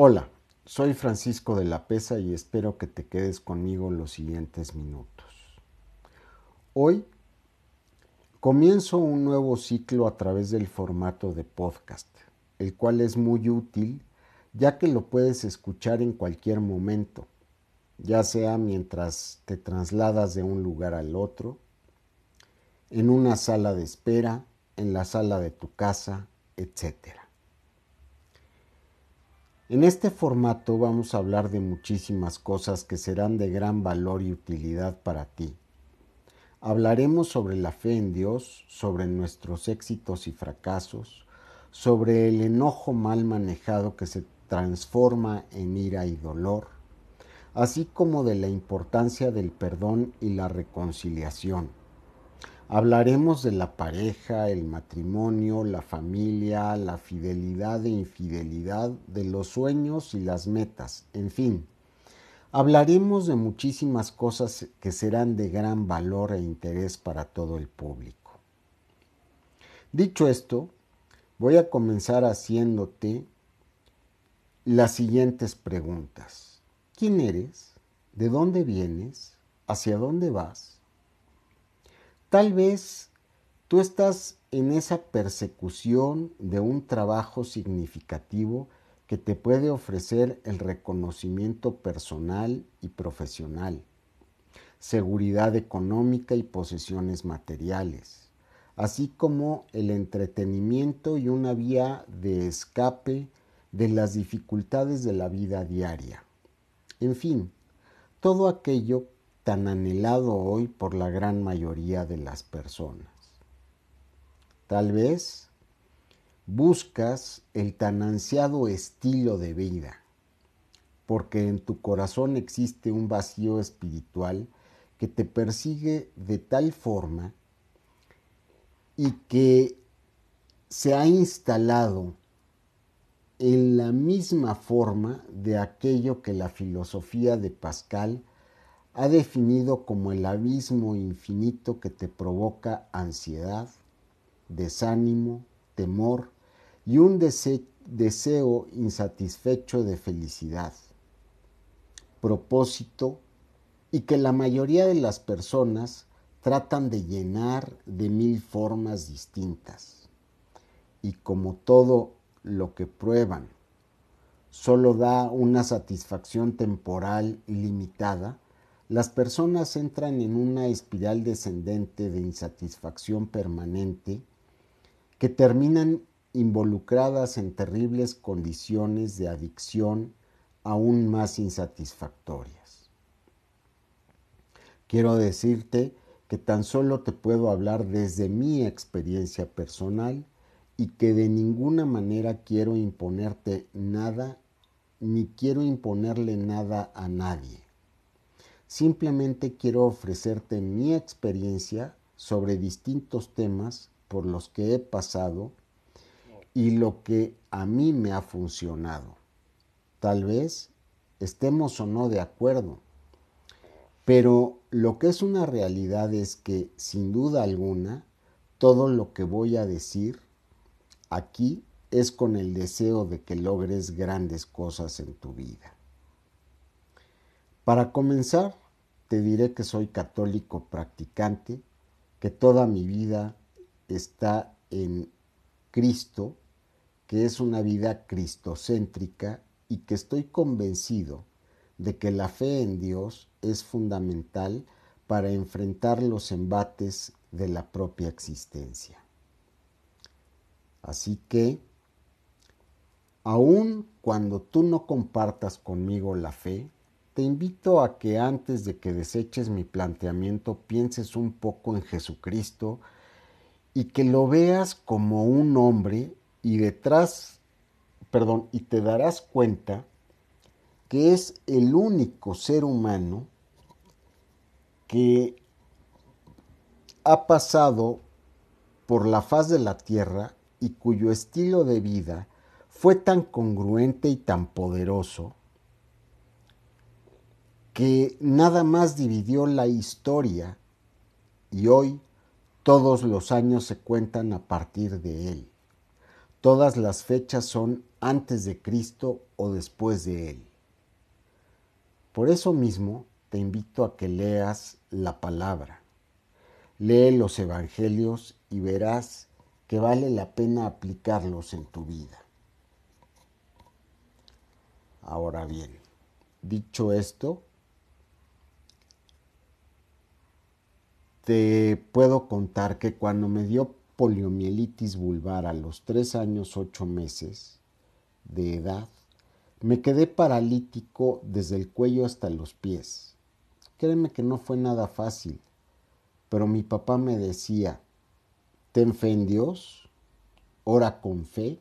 Hola, soy Francisco de la Pesa y espero que te quedes conmigo los siguientes minutos. Hoy comienzo un nuevo ciclo a través del formato de podcast, el cual es muy útil ya que lo puedes escuchar en cualquier momento, ya sea mientras te trasladas de un lugar al otro, en una sala de espera, en la sala de tu casa, etc. En este formato vamos a hablar de muchísimas cosas que serán de gran valor y utilidad para ti. Hablaremos sobre la fe en Dios, sobre nuestros éxitos y fracasos, sobre el enojo mal manejado que se transforma en ira y dolor, así como de la importancia del perdón y la reconciliación Hablaremos de la pareja, el matrimonio, la familia, la fidelidad e infidelidad, de los sueños y las metas, en fin. Hablaremos de muchísimas cosas que serán de gran valor e interés para todo el público. Dicho esto, voy a comenzar haciéndote las siguientes preguntas. ¿Quién eres? ¿De dónde vienes? ¿Hacia dónde vas? Tal vez tú estás en esa persecución de un trabajo significativo que te puede ofrecer el reconocimiento personal y profesional, seguridad económica y posesiones materiales, así como el entretenimiento y una vía de escape de las dificultades de la vida diaria. En fin, todo aquello tan anhelado hoy por la gran mayoría de las personas. Tal vez buscas el tan ansiado estilo de vida, porque en tu corazón existe un vacío espiritual que te persigue de tal forma y que se ha instalado en la misma forma de aquello que la filosofía de Pascal ha definido como el abismo infinito que te provoca ansiedad, desánimo, temor y un deseo insatisfecho de felicidad, propósito y que la mayoría de las personas tratan de llenar de mil formas distintas. Y como todo lo que prueban solo da una satisfacción temporal limitada, las personas entran en una espiral descendente de insatisfacción permanente que terminan involucradas en terribles condiciones de adicción aún más insatisfactorias. Quiero decirte que tan solo te puedo hablar desde mi experiencia personal y que de ninguna manera quiero imponerte nada ni quiero imponerle nada a nadie. Simplemente quiero ofrecerte mi experiencia sobre distintos temas por los que he pasado y lo que a mí me ha funcionado. Tal vez estemos o no de acuerdo, pero lo que es una realidad es que, sin duda alguna, todo lo que voy a decir aquí es con el deseo de que logres grandes cosas en tu vida. Para comenzar, te diré que soy católico practicante, que toda mi vida está en Cristo, que es una vida cristocéntrica y que estoy convencido de que la fe en Dios es fundamental para enfrentar los embates de la propia existencia. Así que, aun cuando tú no compartas conmigo la fe, te invito a que antes de que deseches mi planteamiento pienses un poco en Jesucristo y que lo veas como un hombre y detrás, perdón, y te darás cuenta que es el único ser humano que ha pasado por la faz de la tierra y cuyo estilo de vida fue tan congruente y tan poderoso que nada más dividió la historia y hoy todos los años se cuentan a partir de él. Todas las fechas son antes de Cristo o después de Él. Por eso mismo te invito a que leas la palabra. Lee los evangelios y verás que vale la pena aplicarlos en tu vida. Ahora bien, dicho esto, te puedo contar que cuando me dio poliomielitis vulvar a los tres años ocho meses de edad, me quedé paralítico desde el cuello hasta los pies. Créeme que no fue nada fácil, pero mi papá me decía, ten fe en Dios, ora con fe,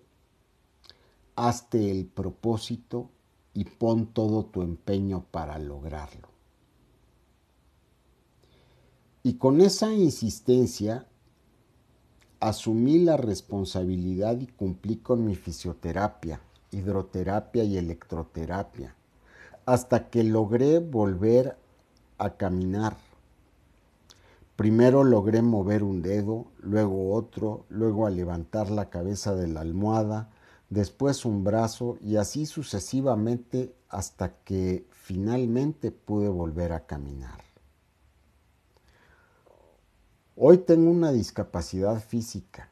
hazte el propósito y pon todo tu empeño para lograrlo. Y con esa insistencia asumí la responsabilidad y cumplí con mi fisioterapia, hidroterapia y electroterapia, hasta que logré volver a caminar. Primero logré mover un dedo, luego otro, luego a levantar la cabeza de la almohada, después un brazo y así sucesivamente hasta que finalmente pude volver a caminar. Hoy tengo una discapacidad física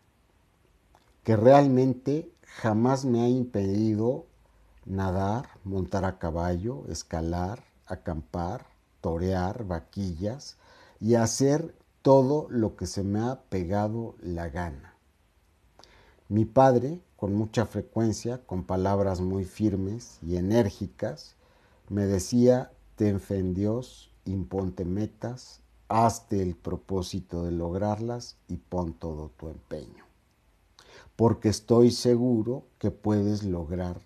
que realmente jamás me ha impedido nadar, montar a caballo, escalar, acampar, torear vaquillas y hacer todo lo que se me ha pegado la gana. Mi padre, con mucha frecuencia, con palabras muy firmes y enérgicas, me decía, ten fe en Dios, imponte metas, hazte el propósito de lograrlas y pon todo tu empeño. Porque estoy seguro que puedes lograr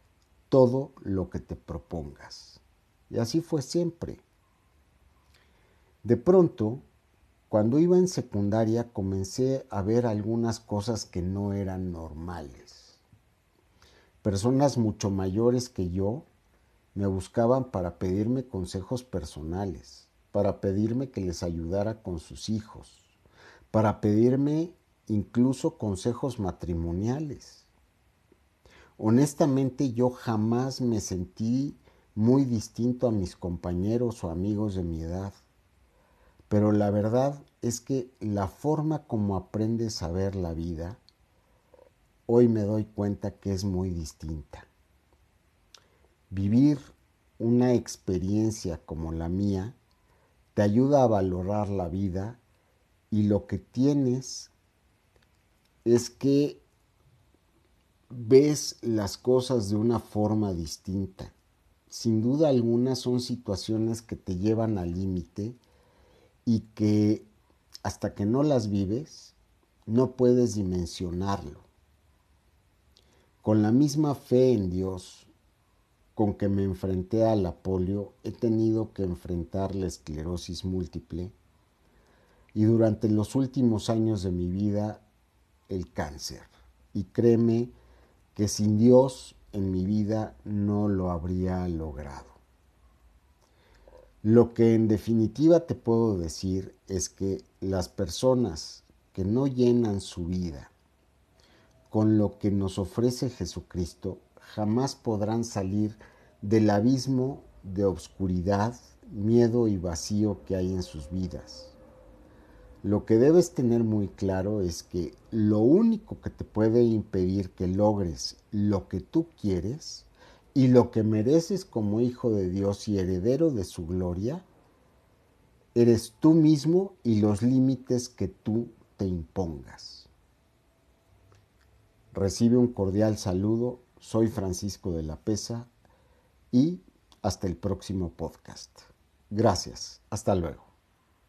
todo lo que te propongas. Y así fue siempre. De pronto, cuando iba en secundaria, comencé a ver algunas cosas que no eran normales. Personas mucho mayores que yo me buscaban para pedirme consejos personales para pedirme que les ayudara con sus hijos, para pedirme incluso consejos matrimoniales. Honestamente yo jamás me sentí muy distinto a mis compañeros o amigos de mi edad, pero la verdad es que la forma como aprendes a ver la vida, hoy me doy cuenta que es muy distinta. Vivir una experiencia como la mía te ayuda a valorar la vida y lo que tienes es que ves las cosas de una forma distinta. Sin duda alguna son situaciones que te llevan al límite y que hasta que no las vives no puedes dimensionarlo. Con la misma fe en Dios, con que me enfrenté a la polio, he tenido que enfrentar la esclerosis múltiple y durante los últimos años de mi vida el cáncer. Y créeme que sin Dios en mi vida no lo habría logrado. Lo que en definitiva te puedo decir es que las personas que no llenan su vida con lo que nos ofrece Jesucristo jamás podrán salir del abismo de obscuridad, miedo y vacío que hay en sus vidas. Lo que debes tener muy claro es que lo único que te puede impedir que logres lo que tú quieres y lo que mereces como hijo de Dios y heredero de su gloria, eres tú mismo y los límites que tú te impongas. Recibe un cordial saludo, soy Francisco de la Pesa y hasta el próximo podcast. Gracias, hasta luego.